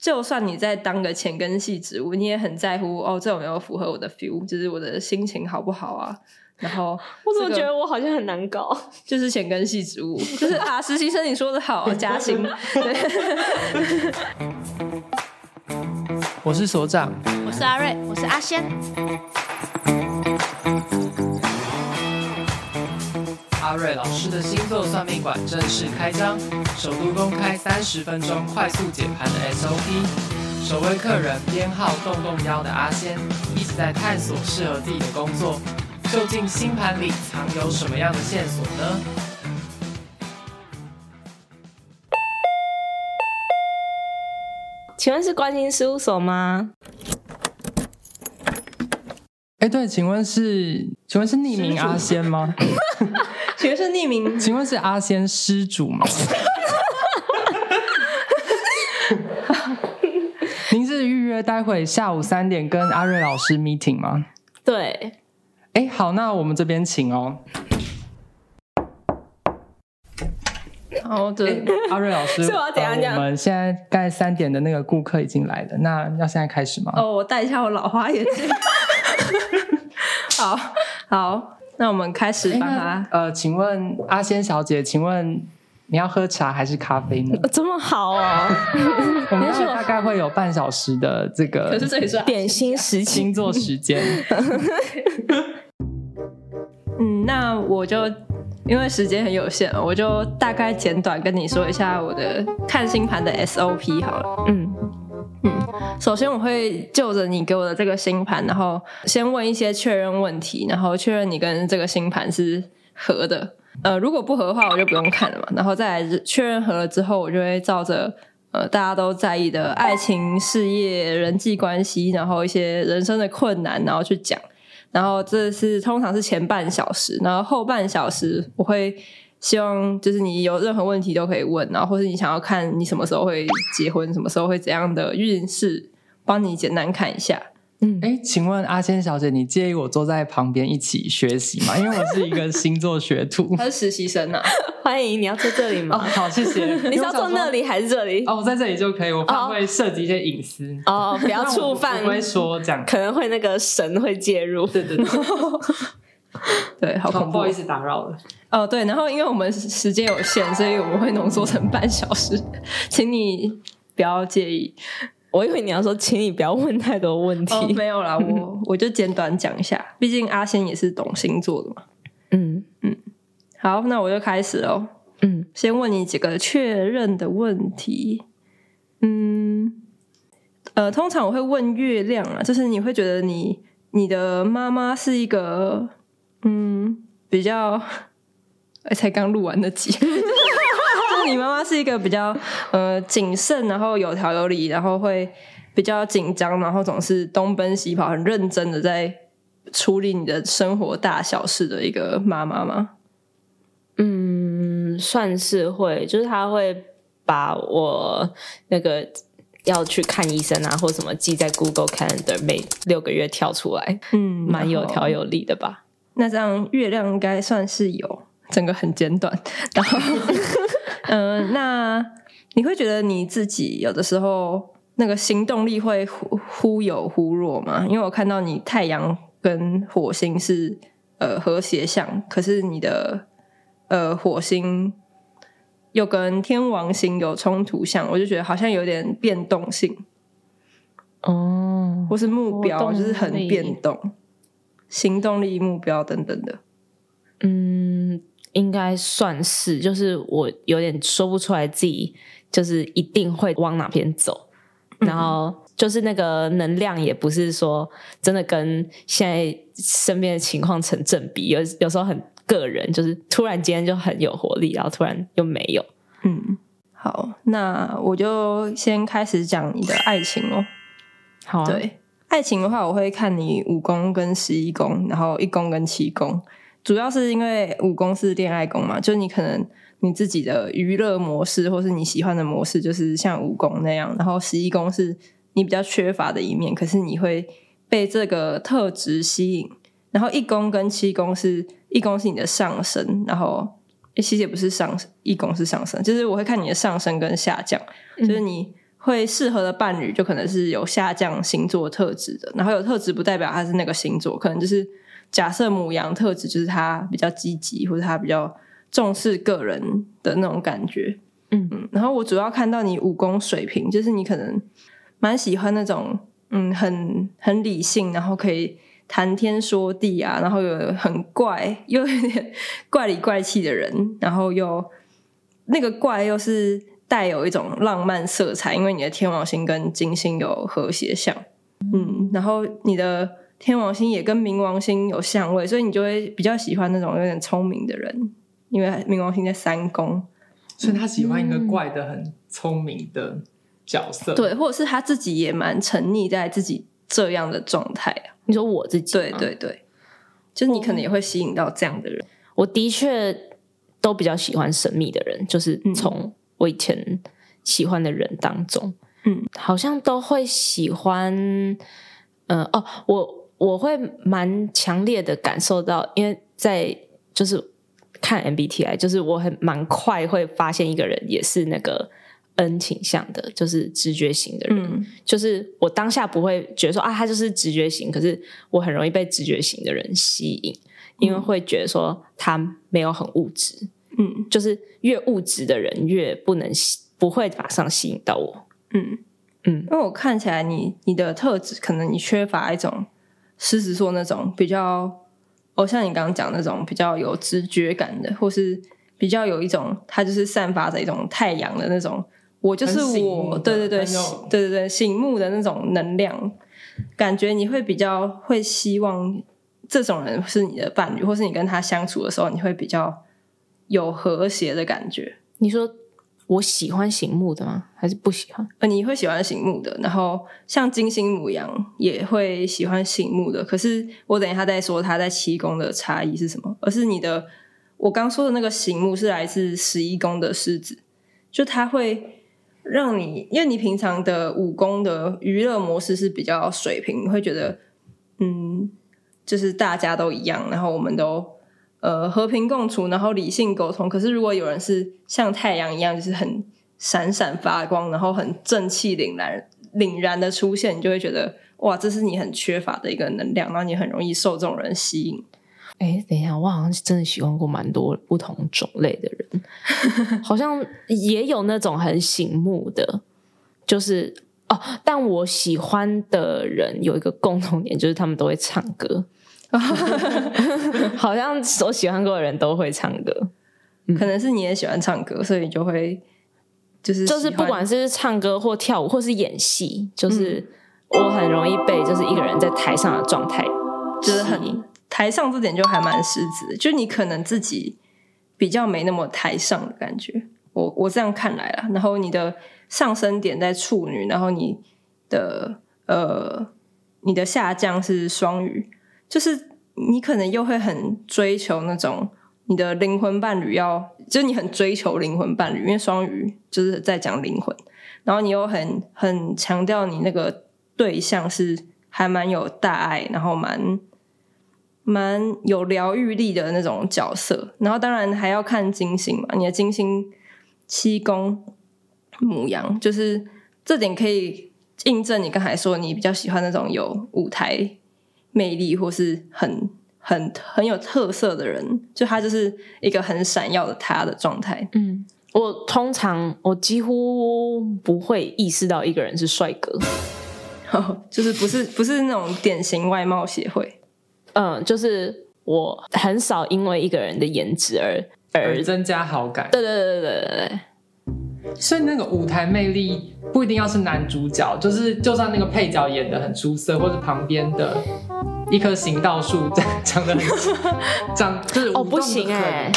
就算你在当个浅根系植物，你也很在乎哦，这有没有符合我的 feel，就是我的心情好不好啊？然后、这个、我怎么觉得我好像很难搞？就是浅根系植物，就是啊，实习生你说的好，加薪。对我是所长，我是阿瑞，我是阿仙。阿瑞老师的星座算命馆正式开张，首度公开三十分钟快速解盘的 SOP。首位客人编号动动腰的阿仙，一直在探索适合自己的工作。究竟星盘里藏有什么样的线索呢？请问是关心事务所吗？哎，对，请问是，请问是匿名阿仙吗？请问是匿名？请问是阿仙施主吗？您是预约待会下午三点跟阿瑞老师 meeting 吗？对。哎，好，那我们这边请哦。好的，阿瑞老师，是我要怎样讲？我们现在刚才三点的那个顾客已经来了，那要现在开始吗？哦，我戴一下我老花眼镜。好好。那我们开始吧。欸。呃，请问阿仙小姐，请问你要喝茶还是咖啡呢？这么好哦！我们大概会有半小时的这个，可是这里是点心时星座时间。嗯，那我就因为时间很有限，我就大概简短跟你说一下我的看星盘的 SOP 好了。嗯。嗯，首先我会就着你给我的这个星盘，然后先问一些确认问题，然后确认你跟这个星盘是合的。呃，如果不合的话，我就不用看了嘛。然后再来确认合了之后，我就会照着呃大家都在意的爱情、事业、人际关系，然后一些人生的困难，然后去讲。然后这是通常是前半小时，然后后半小时我会。希望就是你有任何问题都可以问，然后或是你想要看你什么时候会结婚，什么时候会怎样的运势，帮你简单看一下。嗯，哎，请问阿仙小姐，你介意我坐在旁边一起学习吗？因为我是一个星座学徒。他是实习生啊，欢迎，你要坐这里吗？哦，好，谢谢。你是要坐那里还是这里？哦，我在这里就可以，我怕会涉及一些隐私。哦，不要触犯。不会说这样，可能会那个神会介入。对对对。对，好恐怖，不好意思打扰了。哦，对，然后因为我们时间有限，所以我们会浓缩成半小时，请你不要介意。我以为你要说，请你不要问太多问题。哦，没有啦，我我就简短讲一下，毕竟阿仙也是懂星座的嘛。嗯嗯，好，那我就开始喽。嗯，先问你几个确认的问题。嗯，呃，通常我会问月亮啊，就是你会觉得你你的妈妈是一个。嗯，比较，才刚录完的集，就是你妈妈是一个比较呃谨慎，然后有条有理，然后会比较紧张，然后总是东奔西跑，很认真的在处理你的生活大小事的一个妈妈吗？嗯，算是会，就是她会把我那个要去看医生啊，或什么记在 Google Calendar，每六个月跳出来，嗯，蛮有条有理的吧。那这样月亮应该算是有，整个很简短。然后，嗯、呃，那你会觉得你自己有的时候那个行动力会忽忽有忽弱吗？因为我看到你太阳跟火星是呃和谐相，可是你的呃火星又跟天王星有冲突相，我就觉得好像有点变动性哦，或是目标就是很变动。行动力、目标等等的，嗯，应该算是，就是我有点说不出来自己就是一定会往哪边走，然后就是那个能量也不是说真的跟现在身边的情况成正比，有有时候很个人，就是突然间就很有活力，然后突然又没有。嗯，好，那我就先开始讲你的爱情哦。好啊，对。爱情的话，我会看你五宫跟十一宫，然后一宫跟七宫，主要是因为五宫是恋爱宫嘛，就你可能你自己的娱乐模式，或是你喜欢的模式，就是像五宫那样，然后十一宫是你比较缺乏的一面，可是你会被这个特质吸引，然后一宫跟七宫是一宫是你的上升，然后诶其实也不是上升，一宫是上升，就是我会看你的上升跟下降，就是你。会适合的伴侣就可能是有下降星座特质的，然后有特质不代表他是那个星座，可能就是假设母羊特质就是他比较积极，或者他比较重视个人的那种感觉。嗯嗯，然后我主要看到你武功水平，就是你可能蛮喜欢那种嗯很很理性，然后可以谈天说地啊，然后有很怪又有点怪里怪气的人，然后又那个怪又是。带有一种浪漫色彩，因为你的天王星跟金星有和谐相，嗯，然后你的天王星也跟冥王星有相位，所以你就会比较喜欢那种有点聪明的人，因为冥王星在三宫，所以他喜欢一个怪的很聪明的角色，嗯，对，或者是他自己也蛮沉溺在自己这样的状态啊。你说我自己，对对对，就是你可能也会吸引到这样的人。我的确都比较喜欢神秘的人，就是从。我以前喜欢的人当中，嗯，好像都会喜欢，呃，哦，我我会蛮强烈的感受到，因为在就是看 MBTI，就是我很蛮快会发现一个人也是那个 N 倾向的，就是直觉型的人，嗯，就是我当下不会觉得说啊，他就是直觉型，可是我很容易被直觉型的人吸引，因为会觉得说他没有很物质。嗯，就是越物质的人越不能吸，不会马上吸引到我。嗯嗯，因为我看起来你你的特质，可能你缺乏一种狮子座那种比较，哦，像你刚刚讲那种比较有直觉感的，或是比较有一种，它就是散发着一种太阳的那种，我就是我，对对对，对对对，醒目的那种能量，感觉你会比较会希望这种人是你的伴侣，或是你跟他相处的时候，你会比较。有和谐的感觉。你说我喜欢醒目的吗？还是不喜欢？呃，你会喜欢醒目的，然后像金星母羊也会喜欢醒目的。可是我等一下再说他在七宫的差异是什么。而是你的，我刚说的那个醒目是来自十一宫的狮子，就它会让你，因为你平常的武功的娱乐模式是比较水平，你会觉得嗯，就是大家都一样，然后我们都。呃，和平共处，然后理性沟通。可是，如果有人是像太阳一样，就是很闪闪发光，然后很正气凛然、凛然的出现，你就会觉得哇，这是你很缺乏的一个能量，然后你很容易受这种人吸引。哎，等一下，我好像是真的喜欢过蛮多不同种类的人，好像也有那种很醒目的，就是哦，但我喜欢的人有一个共同点，就是他们都会唱歌。好像所喜欢过的人都会唱歌，嗯，可能是你也喜欢唱歌，所以你就会就是就是不管是唱歌或跳舞或是演戏，就是我很容易被就是一个人在台上的状态，就是很台上这点就还蛮狮子的，就你可能自己比较没那么台上的感觉，我我这样看来啦，然后你的上升点在处女，然后你的呃你的下降是双鱼。就是你可能又会很追求那种你的灵魂伴侣要，就是你很追求灵魂伴侣，因为双鱼就是在讲灵魂，然后你又很很强调你那个对象是还蛮有大爱，然后蛮蛮有疗愈力的那种角色，然后当然还要看金星嘛，你的金星七宫母羊，就是这点可以印证你刚才说你比较喜欢那种有舞台。魅力或是很很很有特色的人，就他就是一个很闪耀的他的状态。嗯，我通常我几乎不会意识到一个人是帅哥，就是不是不是那种典型外貌协会。嗯，就是我很少因为一个人的颜值而而增加好感。对对对对对对。所以那个舞台魅力不一定要是男主角，就是就算那个配角演的很出色，或者旁边的一棵行道树长长得很 长，就是哦不行哎，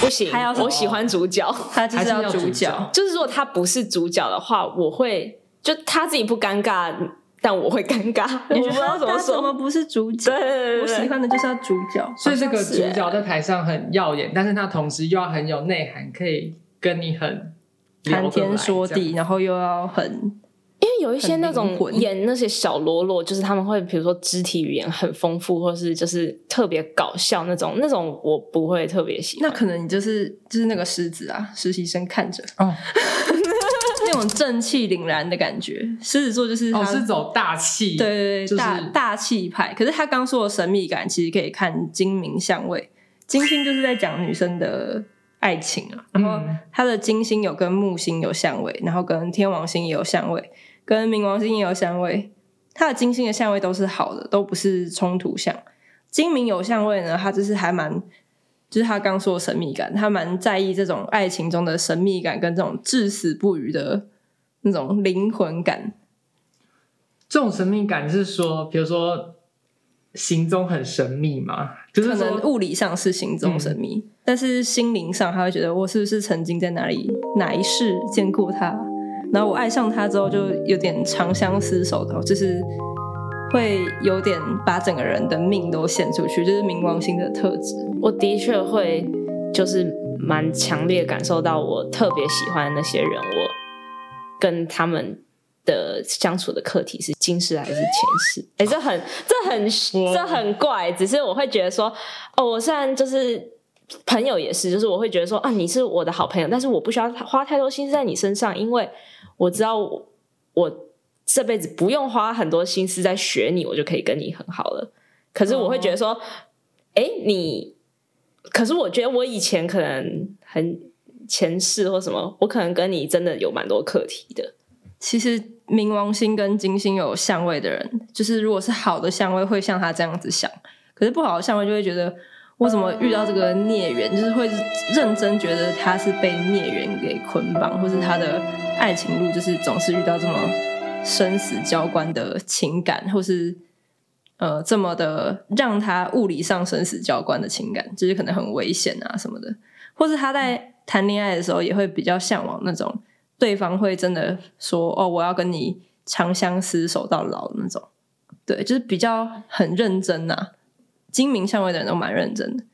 不行，他要我喜欢主角，他就是要主角，就是如果他不是主角的话，我会就他自己不尴尬，但我会尴尬，你不知道怎么说，怎么不是主角？对，我喜欢的就是要主角，所以这个主角在台上很耀眼，但是他同时又要很有内涵，可以跟你很。谈天说地，然后又要很，因为有一些那种演那些小喽啰，就是他们会比如说肢体语言很丰富，或是就是特别搞笑那种，那种我不会特别喜欢。那可能你就是就是那个狮子啊，实习生看着哦，种正气凛然的感觉。狮子座就是他，哦，是走大气，对对对，就是、大大气派。可是他刚说的神秘感，其实可以看精明相位。金星就是在讲女生的爱情啊，然后他的金星有跟木星有相位，然后跟天王星也有相位，跟冥王星也有相位。他的金星的相位都是好的，都不是冲突相。金冥有相位呢，他就是还蛮，就是他刚说的神秘感，他蛮在意这种爱情中的神秘感跟这种至死不渝的那种灵魂感。这种神秘感是说，比如说行踪很神秘吗？就是可能物理上是行踪神秘，嗯、但是心灵上他会觉得我是不是曾经在哪里哪一世见过他，然后我爱上他之后就有点长相厮守的，就是。会有点把整个人的命都献出去，就是冥王星的特质。我的确会，就是蛮强烈感受到，我特别喜欢的那些人，我跟他们的相处的课题是今世还是前世？哎，这很、这很、这很怪。只是我会觉得说，哦，我虽然就是朋友，也是，就是我会觉得说，啊，你是我的好朋友，但是我不需要花太多心思在你身上，因为我知道我。我这辈子不用花很多心思在学你，我就可以跟你很好了。可是我会觉得说，哎、oh.，你，可是我觉得我以前可能很前世或什么，我可能跟你真的有蛮多课题的。其实冥王星跟金星有相位的人，就是如果是好的相位，会像他这样子想；可是不好的相位，就会觉得我怎么遇到这个孽缘，就是会认真觉得他是被孽缘给捆绑，或是他的爱情路就是总是遇到这么。生死交关的情感，或是呃这么的让他物理上生死交关的情感，就是可能很危险啊什么的，或是他在谈恋爱的时候也会比较向往那种对方会真的说哦，我要跟你长相厮守到老的那种，对，就是比较很认真呐、啊。金明相位的人都蛮认真的，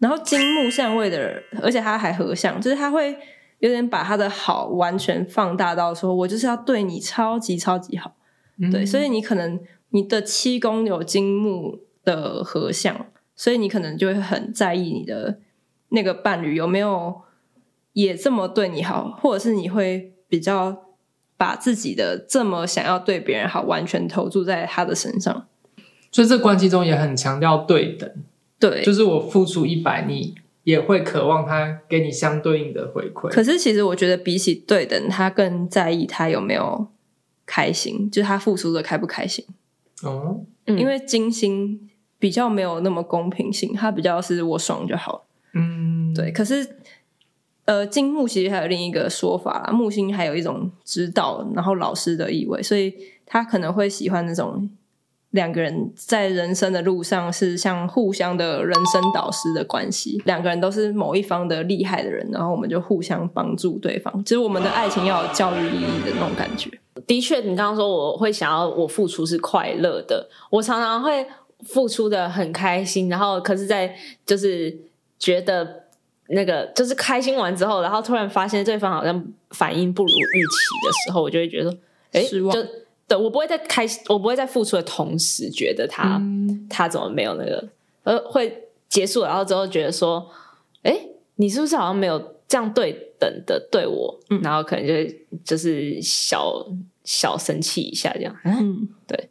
然后金木相位的人，而且他还合相，就是他会。有点把他的好完全放大到说，我就是要对你超级超级好，嗯、对，所以你可能你的七宫有金木的合相，所以你可能就会很在意你的那个伴侣有没有也这么对你好，或者是你会比较把自己的这么想要对别人好，完全投注在他的身上，所以这关系中也很强调对等，对，就是我付出一百，你。也会渴望他给你相对应的回馈。可是，其实我觉得比起对等，他更在意他有没有开心，就是他付出的开不开心。哦，因为金星比较没有那么公平性，他比较是我爽就好。嗯，对。可是，呃，金木其实还有另一个说法啦，木星还有一种指导，然后老师的意味，所以他可能会喜欢那种。两个人在人生的路上是像互相的人生导师的关系，两个人都是某一方的厉害的人，然后我们就互相帮助对方。其实我们的爱情要有教育意义的那种感觉。的确，你刚刚说我会想要我付出是快乐的，我常常会付出的很开心，然后可是，在就是觉得那个就是开心完之后，然后突然发现对方好像反应不如预期的时候，我就会觉得说，哎，失望。就对，我不会在开心，我不会在付出的同时觉得他、嗯、他怎么没有那个，而会结束了，然后之后觉得说，哎，你是不是好像没有这样对等的对我？嗯、然后可能就就是小小生气一下这样。嗯，对。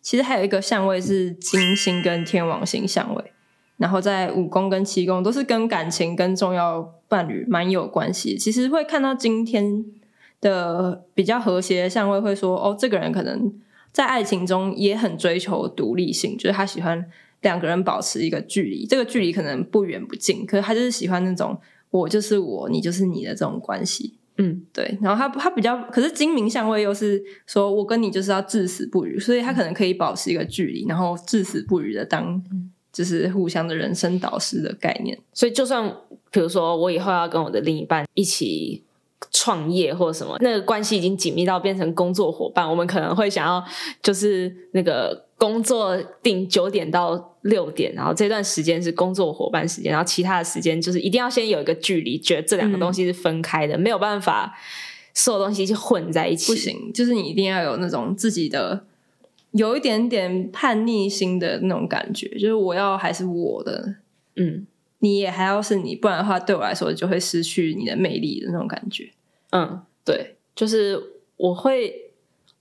其实还有一个相位是金星跟天王星相位，然后在五宫跟七宫都是跟感情跟重要伴侣蛮有关系。其实会看到今天。的比较和谐相位会说，哦，这个人可能在爱情中也很追求独立性，就是他喜欢两个人保持一个距离，这个距离可能不远不近，可是他就是喜欢那种我就是我，你就是你的这种关系。嗯，对。然后他他比较，可是精明相位又是说我跟你就是要至死不渝，所以他可能可以保持一个距离，然后至死不渝的当就是互相的人生导师的概念。所以就算比如说我以后要跟我的另一半一起。创业或者什么，那个关系已经紧密到变成工作伙伴，我们可能会想要就是那个工作定九点到六点，然后这段时间是工作伙伴时间，然后其他的时间就是一定要先有一个距离，觉得这两个东西是分开的，嗯、没有办法所有东西就混在一起，不行，就是你一定要有那种自己的有一点点叛逆心的那种感觉，就是我要还是我的，嗯。你也还要是你，不然的话，对我来说就会失去你的魅力的那种感觉。嗯，对，就是我会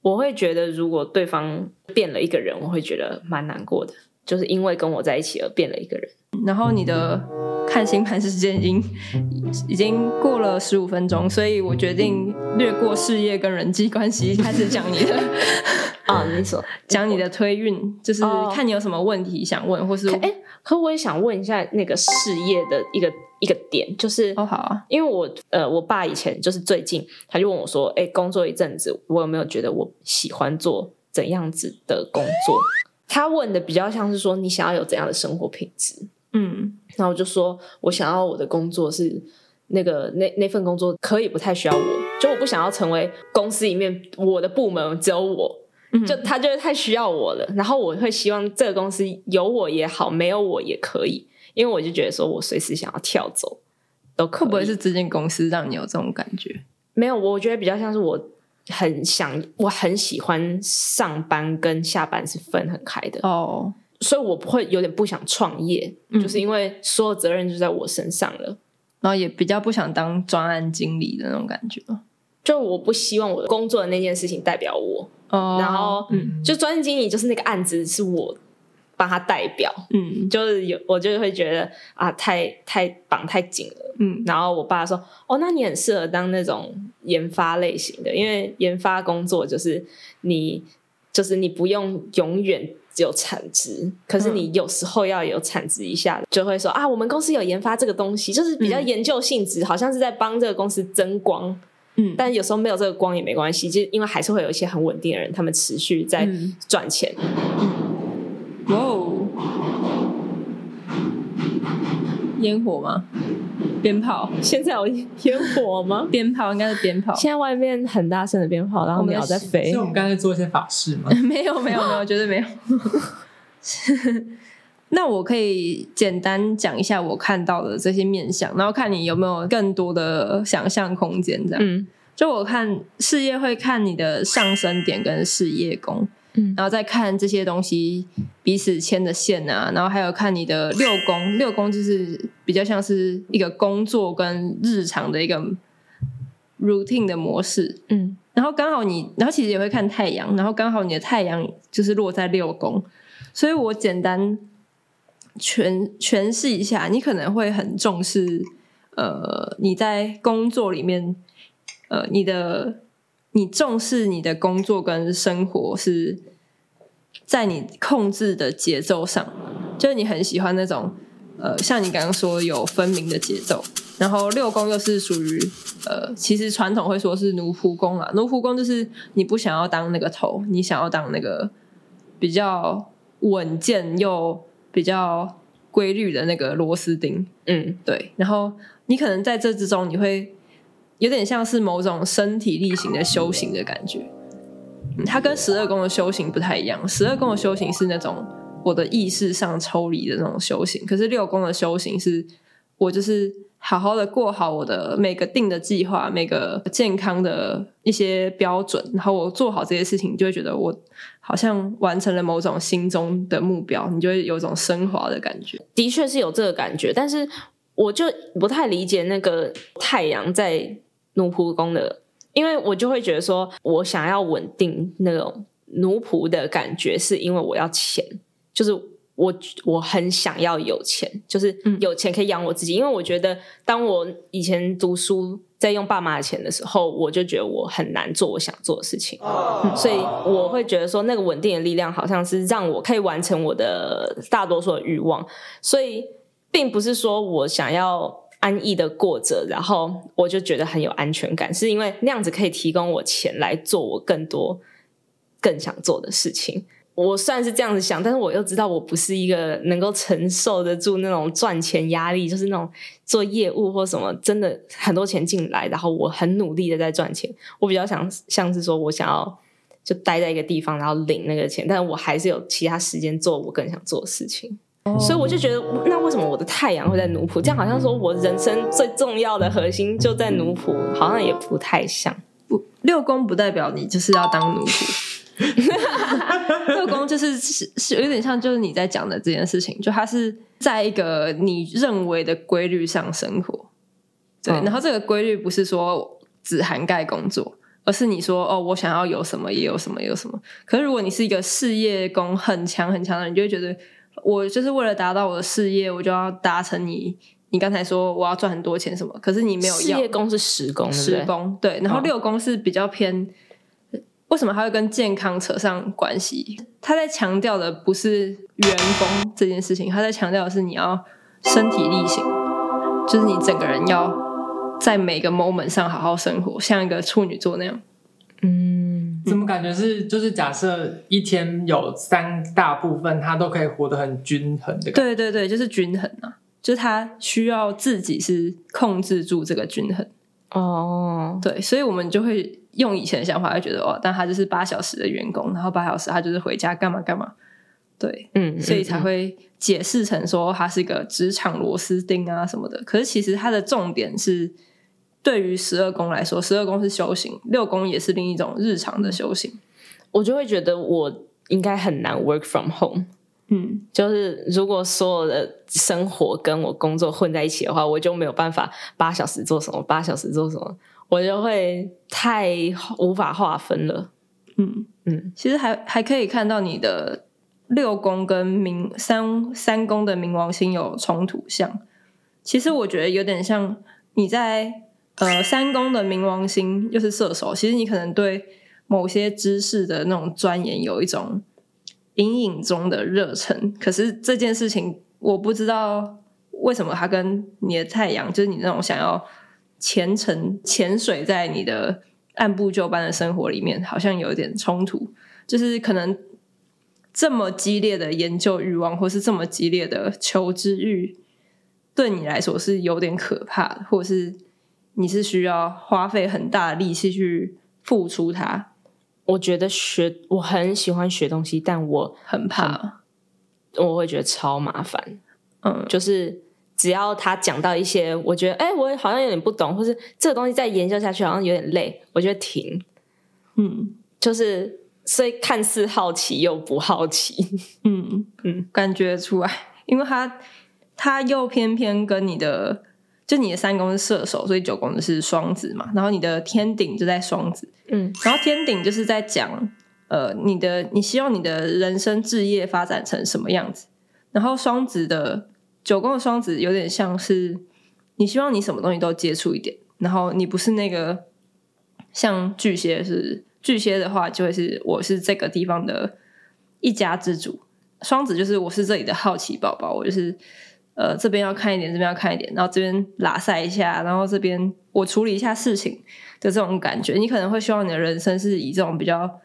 我会觉得，如果对方变了一个人，我会觉得蛮难过的，就是因为跟我在一起而变了一个人。然后你的看星盘时间已经已经过了十五分钟，所以我决定略过事业跟人际关系，开始讲你的啊，你说讲你的推运，就是看你有什么问题想问，或是哎，可我也想问一下那个事业的一个一个点，就是哦好啊，因为我呃我爸以前就是最近他就问我说，哎，工作一阵子，我有没有觉得我喜欢做怎样子的工作？他问的比较像是说，你想要有怎样的生活品质？嗯，然后我就说，我想要我的工作是那个那那份工作可以不太需要我，就我不想要成为公司里面我的部门只有我，嗯、就他就是太需要我了。然后我会希望这个公司有我也好，没有我也可以，因为我就觉得说我随时想要跳走都可不会是这间公司让你有这种感觉？没有，我觉得比较像是我很想，我很喜欢上班跟下班是分很开的哦。所以我不会有点不想创业，嗯，就是因为所有责任就在我身上了，然后也比较不想当专案经理的那种感觉。就我不希望我的工作的那件事情代表我，哦，然后，嗯，就专案经理就是那个案子是我帮他代表，嗯，就是有我就会觉得啊，太太绑太紧了，嗯，然后我爸说，哦，那你很适合当那种研发类型的，因为研发工作就是你就是你不用永远。有产值，可是你有时候要有产值一下，就会说啊，我们公司有研发这个东西，就是比较研究性质，好像是在帮这个公司增光。嗯，但有时候没有这个光也没关系，就因为还是会有一些很稳定的人，他们持续在赚钱。哇哦，烟火吗？鞭炮？现在有烟火吗？鞭炮应该是鞭炮。现在外面很大声的鞭炮，然后鸟在飞。所以我们刚才做一些法事吗？没有，没有，没有，绝对没有。那我可以简单讲一下我看到的这些面相，然后看你有没有更多的想象空间。这样，嗯，就我看事业会看你的上升点跟事业宫。嗯，然后再看这些东西彼此牵的线啊，然后还有看你的六宫，六宫就是比较像是一个工作跟日常的一个 routine 的模式。嗯，然后刚好你，然后其实也会看太阳，然后刚好你的太阳就是落在六宫，所以我简单诠诠释一下，你可能会很重视，呃，你在工作里面，呃，你的。你重视你的工作跟生活是在你控制的节奏上，就是你很喜欢那种呃，像你刚刚说有分明的节奏。然后六宫又是属于呃，其实传统会说是奴仆宫啊，奴仆宫就是你不想要当那个头，你想要当那个比较稳健又比较规律的那个螺丝钉。嗯，对。然后你可能在这之中你会。有点像是某种身体力行的修行的感觉，嗯，它跟十二宫的修行不太一样。十二宫的修行是那种我的意识上抽离的那种修行，可是六宫的修行是我就是好好的过好我的每个定的计划，每个健康的一些标准，然后我做好这些事情，就会觉得我好像完成了某种心中的目标，你就会有种升华的感觉。的确是有这个感觉，但是我就不太理解那个太阳在。奴仆宫的，因为我就会觉得说，我想要稳定那种奴仆的感觉，是因为我要钱，就是我我很想要有钱，就是有钱可以养我自己。嗯、因为我觉得，当我以前读书在用爸妈的钱的时候，我就觉得我很难做我想做的事情，嗯、所以我会觉得说，那个稳定的力量好像是让我可以完成我的大多数的欲望，所以并不是说我想要。安逸的过着，然后我就觉得很有安全感，是因为那样子可以提供我钱来做我更多更想做的事情。我算是这样子想，但是我又知道我不是一个能够承受得住那种赚钱压力，就是那种做业务或什么，真的很多钱进来，然后我很努力的在赚钱。我比较想像是说我想要就待在一个地方，然后领那个钱，但是我还是有其他时间做我更想做的事情。所以我就觉得，那为什么我的太阳会在奴仆？这样好像说我人生最重要的核心就在奴仆，好像也不太像。不，六宫不代表你就是要当奴仆。六宫就是是是有点像，就是你在讲的这件事情，就它是在一个你认为的规律上生活。对，然后这个规律不是说只涵盖工作，而是你说哦，我想要有什么也有什么，有什么。可是如果你是一个事业宫很强很强的人，你就会觉得我就是为了达到我的事业，我就要达成你你刚才说我要赚很多钱什么。可是你没有要。事业宫是十宫，十宫对，然后六宫是比较偏。哦、为什么他会跟健康扯上关系？他在强调的不是员工这件事情，他在强调的是你要身体力行，就是你整个人要。在每个 moment 上好好生活，像一个处女座那样。嗯，怎么感觉是就是假设一天有三大部分，他都可以活得很均衡的感觉。对对对，就是均衡啊，就是他需要自己是控制住这个均衡。哦，对，所以我们就会用以前的想法，会觉得哦，但他就是八小时的员工，然后八小时他就是回家干嘛干嘛。对，嗯，所以才会解释成说他是一个职场螺丝钉啊什么的。可是其实他的重点是。对于十二宫来说，十二宫是修行，六宫也是另一种日常的修行。我就会觉得我应该很难 work from home。嗯，就是如果所有的生活跟我工作混在一起的话，我就没有办法八小时做什么，八小时做什么，我就会太无法划分了。嗯嗯，其实还还可以看到你的六宫跟冥三三宫的冥王星有冲突相。其实我觉得有点像你在。呃，三宫的冥王星又是射手，其实你可能对某些知识的那种钻研有一种隐隐中的热忱。可是这件事情，我不知道为什么它跟你的太阳，就是你那种想要虔诚潜水在你的按部就班的生活里面，好像有一点冲突。就是可能这么激烈的研究欲望，或是这么激烈的求知欲，对你来说是有点可怕的，或者是。你是需要花费很大的力气去付出它。我觉得学，我很喜欢学东西，但我很怕，我会觉得超麻烦。嗯，就是只要他讲到一些，我觉得哎、欸，我好像有点不懂，或是这个东西再研究下去好像有点累，我就停。嗯，就是所以看似好奇又不好奇。嗯嗯，感觉出来，因为他他又偏偏跟你的。就你的三宫是射手，所以九宫是双子嘛，然后你的天顶就在双子，嗯，然后天顶就是在讲，呃，你的你希望你的人生置业发展成什么样子，然后双子的九宫的双子有点像是你希望你什么东西都接触一点，然后你不是那个像巨蟹是巨蟹的话，就会是我是这个地方的一家之主，双子就是我是这里的好奇宝宝，我就是。呃，这边要看一点，这边要看一点，然后这边拉塞一下，然后这边我处理一下事情的这种感觉，你可能会希望你的人生是以这种比较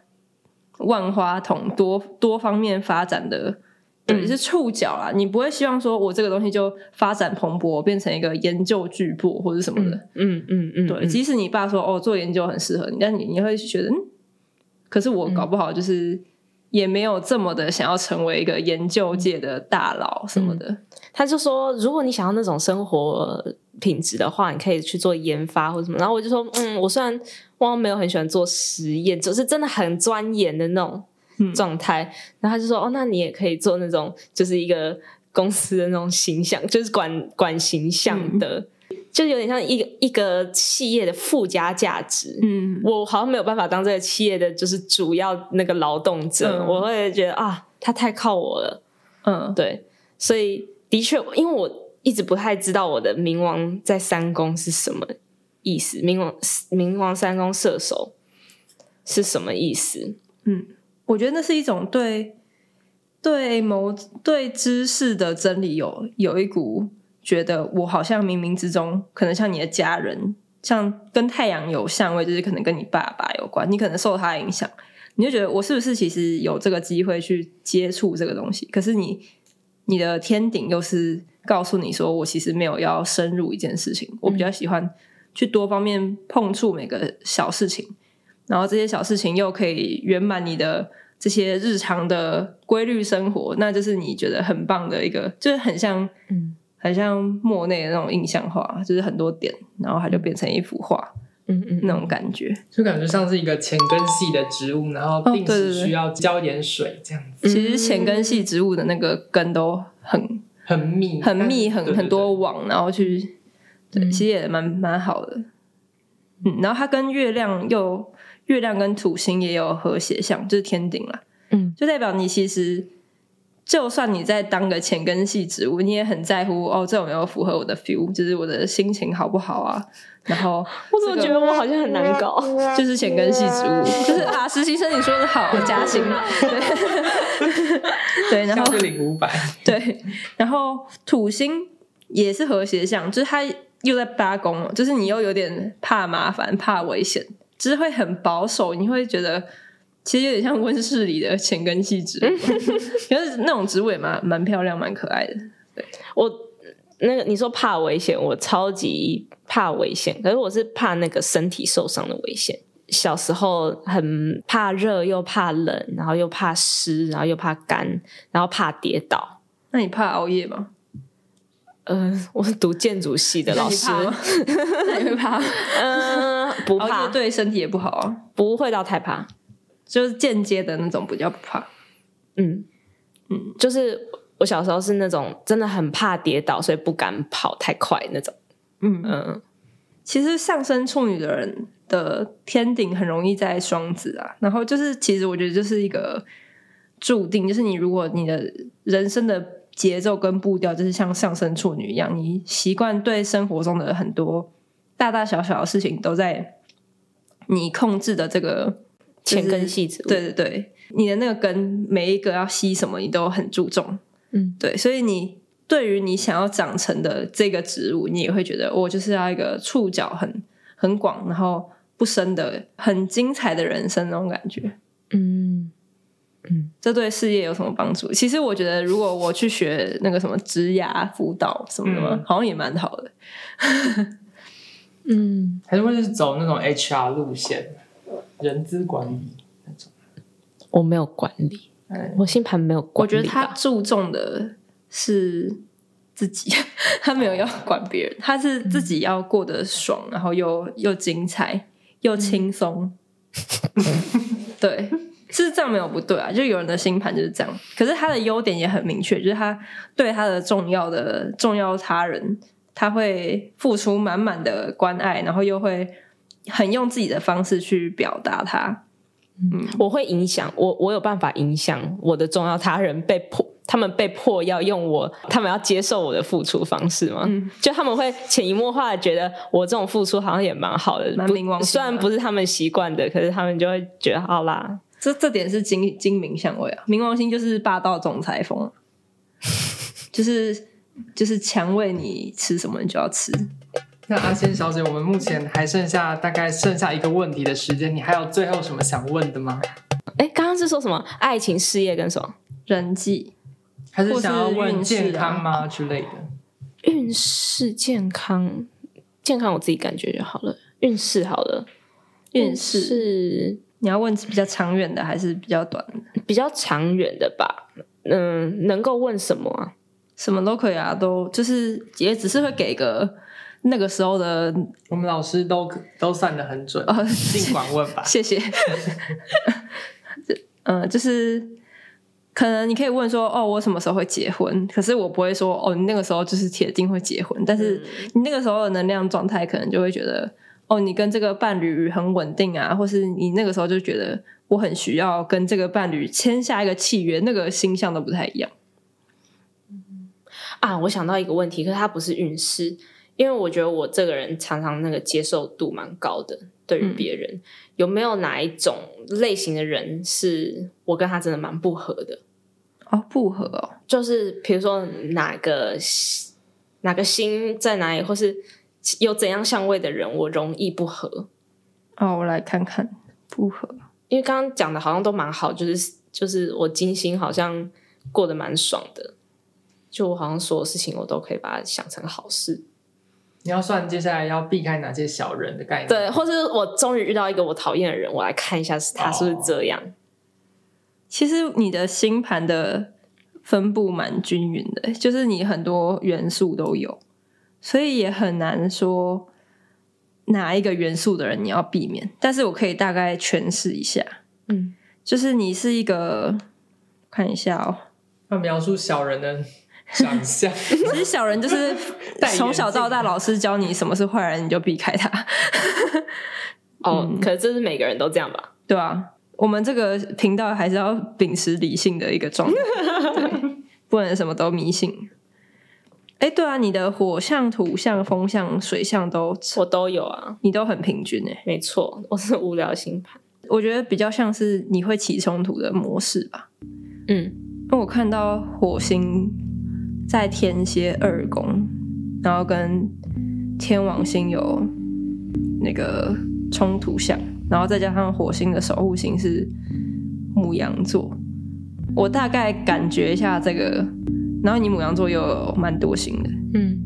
万花筒、多多方面发展的，对，嗯、是触角啦。你不会希望说我这个东西就发展蓬勃，变成一个研究巨擘或者什么的。嗯嗯嗯，嗯，对。即使你爸说哦，做研究很适合你，但你你会觉得，嗯，可是我搞不好就是。也没有这么的想要成为一个研究界的大佬什么的。嗯，他就说，如果你想要那种生活品质的话，你可以去做研发或者什么。然后我就说，嗯，我虽然我没有很喜欢做实验，就是真的很钻研的那种状态。嗯。然后他就说，哦，那你也可以做那种，就是一个公司的那种形象，就是管管形象的。嗯就有点像一个一个企业的附加价值，嗯，我好像没有办法当这个企业的就是主要那个劳动者，嗯、我会觉得啊，他太靠我了，嗯，对，所以的确，因为我一直不太知道我的冥王在三宫是什么意思，冥王冥王三宫射手是什么意思？嗯，我觉得那是一种对对某对知识的真理有有一股。觉得我好像冥冥之中，可能像你的家人，像跟太阳有相位，就是可能跟你爸爸有关，你可能受他影响，你就觉得我是不是其实有这个机会去接触这个东西？可是你你的天顶又是告诉你说，我其实没有要深入一件事情，我比较喜欢去多方面碰触每个小事情，然后这些小事情又可以圆满你的这些日常的规律生活，那就是你觉得很棒的一个，就是很像嗯。很像莫内的那种印象画，就是很多点，然后它就变成一幅画，嗯嗯，那种感觉，就感觉像是一个浅根系的植物，然后定时需要浇点水这样子。哦、对对对，其实浅根系植物的那个根都很很密，很密，很很多网，然后去，对，其实也蛮蛮好的。嗯，然后它跟月亮又月亮跟土星也有和谐相，就是天顶了。嗯，就代表你其实。就算你在当个浅根系植物，你也很在乎哦，这有没有符合我的 feel，就是我的心情好不好啊？然后我怎么觉得我好像很难搞？就是浅根系植物，就是啊，实习生你说的好，加薪，对，对，然后领五百，对，然后土星也是和谐相，就是它又在八宫，就是你又有点怕麻烦、怕危险，就是会很保守，你会觉得。其实有点像温室里的浅根系植物，可是那种植物也蛮蛮漂亮、蛮可爱的。对，我那个你说怕危险，我超级怕危险，可是我是怕那个身体受伤的危险。小时候很怕热，又怕冷，然后又怕湿，然后又怕干，然后怕跌倒。那你怕熬夜吗？嗯、呃，我是读建筑系的老师，那你 会怕？嗯、呃，不怕，对身体也不好啊，不会到太怕。就是间接的那种不叫不怕，嗯。嗯，就是我小时候是那种真的很怕跌倒，所以不敢跑太快那种，嗯。嗯。其实上升处女的人的天顶很容易在双子啊，然后就是其实我觉得就是一个注定，就是你如果你的人生的节奏跟步调就是像上升处女一样，你习惯对生活中的很多大大小小的事情都在你控制的这个。前根系植物，对对对，你的那个根每一个要吸什么，你都很注重，嗯，对，所以你对于你想要长成的这个植物，你也会觉得我就是要一个触角很很广，然后不深的很精彩的人生那种感觉，嗯嗯，这对事业有什么帮助？其实我觉得，如果我去学那个什么职涯辅导什么的，嗯、好像也蛮好的，嗯，还是会是走那种 HR 路线。人资管理那种，我没有管理，我星盘没有管理。我觉得他注重的是自己，他没有要管别人，他是自己要过得爽，然后又又精彩又轻松。对，是这样没有不对啊，就有人的星盘就是这样。可是他的优点也很明确，就是他对他的重要的重要他人，他会付出满满的关爱，然后又会。很用自己的方式去表达他，嗯，我会影响我，我有办法影响我的重要他人，被迫他们被迫要用我，他们要接受我的付出方式吗？嗯，就他们会潜移默化的觉得我这种付出好像也蛮好的，蛮冥王星，虽然不是他们习惯的，可是他们就会觉得好啦，这这点是精精明相位啊，冥王星就是霸道总裁风，就是就是强喂你吃什么你就要吃。那阿仙小姐，我们目前还剩下大概剩下一个问题的时间，你还有最后什么想问的吗？哎，刚刚是说什么？爱情、事业跟什么？人际？还是想要问健康吗之类的？运势、健康、健康，我自己感觉就好了。运势好了，运势你要问比较长远的还是比较短的？比较长远的吧。嗯，能够问什么啊？什么都可以啊，都就是也只是会给个。那个时候的我们老师都都算的很准，尽管问吧。谢谢。嗯，就是可能你可以问说，哦，我什么时候会结婚？可是我不会说，哦，你那个时候就是铁定会结婚。但是你那个时候的能量状态，可能就会觉得，哦，你跟这个伴侣很稳定啊，或是你那个时候就觉得我很需要跟这个伴侣签下一个契约，那个星象都不太一样。啊，我想到一个问题，可是它不是运势。因为我觉得我这个人常常那个接受度蛮高的，对于别人、嗯、有没有哪一种类型的人是我跟他真的蛮不合的？哦，不合哦，就是比如说哪个哪个星在哪里，或是有怎样相位的人，我容易不合。哦，我来看看不合，因为刚刚讲的好像都蛮好，就是就是我金星好像过得蛮爽的，就我好像所有事情我都可以把它想成好事。你要算接下来要避开哪些小人的概念？对，或是我终于遇到一个我讨厌的人，我来看一下是他是不是这样。哦、其实你的星盘的分布蛮均匀的，就是你很多元素都有，所以也很难说哪一个元素的人你要避免。但是我可以大概诠释一下，嗯，就是你是一个，看一下哦，要描述小人的。长相，其实小人就是 从小到大，老师教你什么是坏人，你就避开他。哦，可是这是每个人都这样吧？对啊，我们这个频道还是要秉持理性的一个状态，不能什么都迷信。哎，对啊，你的火象、土象、风象、水象都我都有啊，你都很平均哎，没错，我是无聊星盘，我觉得比较像是你会起冲突的模式吧。嗯，因为我看到火星在天蝎二宫，然后跟天王星有那个冲突相，然后再加上火星的守护星是母羊座，我大概感觉一下这个。然后你母羊座又有蛮多星的，嗯，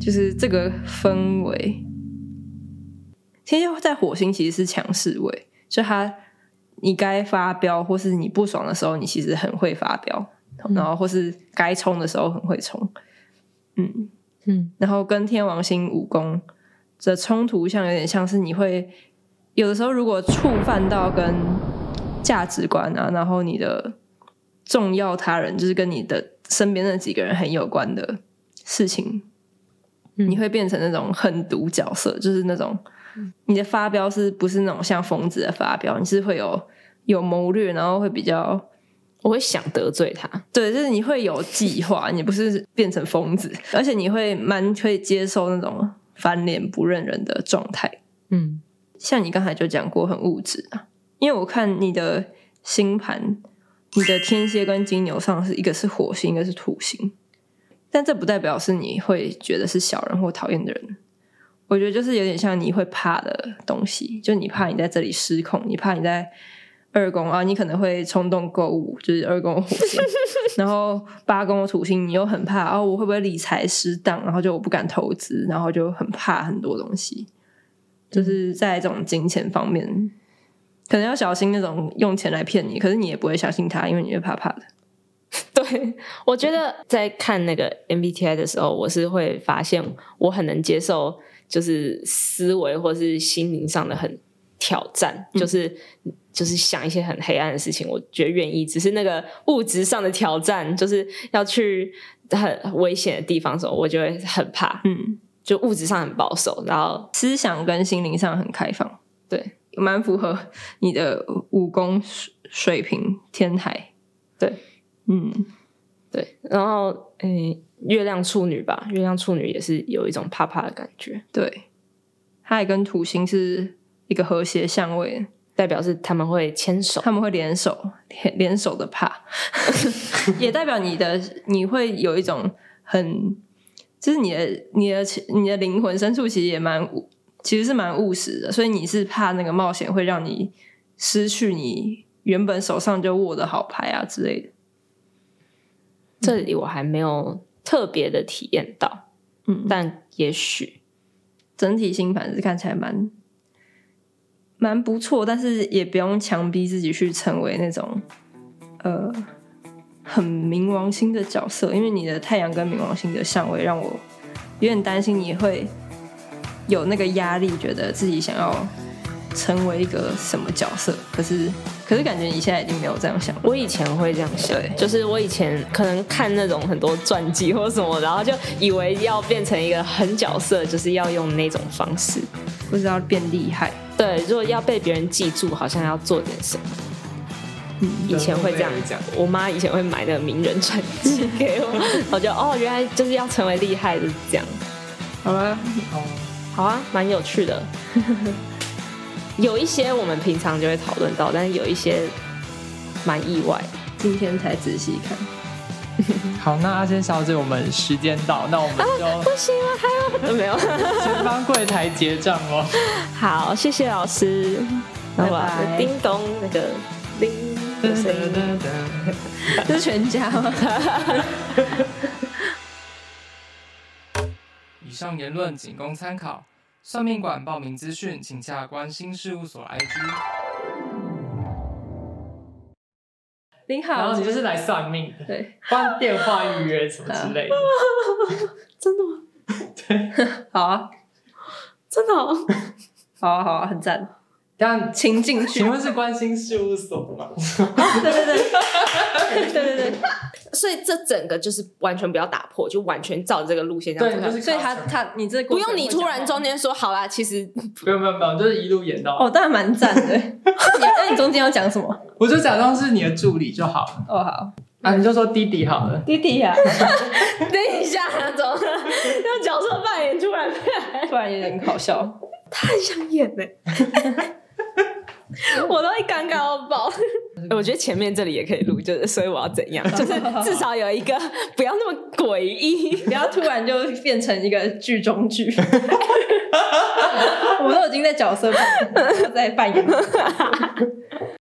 就是这个氛围。天蝎在火星其实是强势位，就他你该发飙或是你不爽的时候，你其实很会发飙，嗯、然后或是该冲的时候很会冲，嗯嗯。然后跟天王星武功的冲突，像有点像是你会有的时候如果触犯到跟价值观啊，然后你的重要他人就是跟你的。身边那几个人很有关的事情，嗯、你会变成那种狠毒角色，就是那种你的发飙是不是那种像疯子的发飙？你是会有有谋略，然后会比较，我会想得罪他，对，就是你会有计划，你不是变成疯子，而且你会蛮可以接受那种翻脸不认人的状态。嗯，像你刚才就讲过很物质啊，因为我看你的星盘。你的天蝎跟金牛上是一个是火星，一个是土星，但这不代表是你会觉得是小人或讨厌的人。我觉得就是有点像你会怕的东西，就你怕你在这里失控，你怕你在二宫啊，你可能会冲动购物，就是二宫火星，然后八宫的土星，你又很怕哦，我会不会理财失当，然后就我不敢投资，然后就很怕很多东西，就是在这种金钱方面。可能要小心那种用钱来骗你，可是你也不会相信他，因为你会怕怕的。对，我觉得在看那个 MBTI 的时候，我是会发现我很能接受，就是思维或是心灵上的很挑战，嗯、就是就是想一些很黑暗的事情，我觉得愿意。只是那个物质上的挑战，就是要去很危险的地方的时候，我就会很怕。嗯，就物质上很保守，然后思想跟心灵上很开放。对。蛮符合你的武功水平天台，对，嗯，对，然后诶、欸，月亮处女吧，月亮处女也是有一种怕怕的感觉，对，它也跟土星是一个和谐相位，代表是他们会牵手，他们会联手，联手的怕，也代表你的你会有一种很，就是你的你的你的灵魂深处其实也蛮。其实是蛮务实的，所以你是怕那个冒险会让你失去你原本手上就握的好牌啊之类的。这里我还没有特别的体验到，嗯，但也许整体星盘是看起来蛮蛮不错，但是也不用强逼自己去成为那种呃很冥王星的角色，因为你的太阳跟冥王星的相位让我有点担心你会。有那个压力，觉得自己想要成为一个什么角色，可是可是感觉你现在已经没有这样想。我以前会这样想，对，就是我以前可能看那种很多传记或什么，然后就以为要变成一个狠角色，就是要用那种方式，不知道变厉害。对，如果要被别人记住，好像要做点什么。嗯，以前会这样讲。我妈以前会买那个名人传记给我，我就哦，原来就是要成为厉害，就是这样。好了，好。好啊，蛮有趣的。有一些我们平常就会讨论到，但是有一些蛮意外，今天才仔细看。好，那阿仙小姐，我们时间到，那我们就、啊、不行了，还有 没有？先帮柜台结账哦。好，谢谢老师。拜拜。叮咚，那个叮的声音，这是全家吗？以上言论仅供参考，算命馆报名资讯请下关心事务所 IG。您好，然后你就是来算命的，对，帮电话预约什么之类的。真的吗？对，好啊，真的好，好啊，好啊，很赞。这样请进去。请问是关心事务所吗？对对对，对 对对。所以这整个就是完全不要打破，就完全照着这个路线这样对，就是所以他他你这不用你突然中间说好啦，其实不用不用不用，就是一路演到哦，当然蛮赞的。那你中间要讲什么？我就假装是你的助理就好了。哦好，啊你就说弟弟好了。弟弟呀，等一下，怎么用角色扮演突然突然有点搞笑，他很想演呢。我都会尴尬到爆。我觉得前面这里也可以录，就是所以我要怎样？就是至少有一个不要那么诡异，不要突然就变成一个剧中剧。我都已经在角色扮演，在扮演。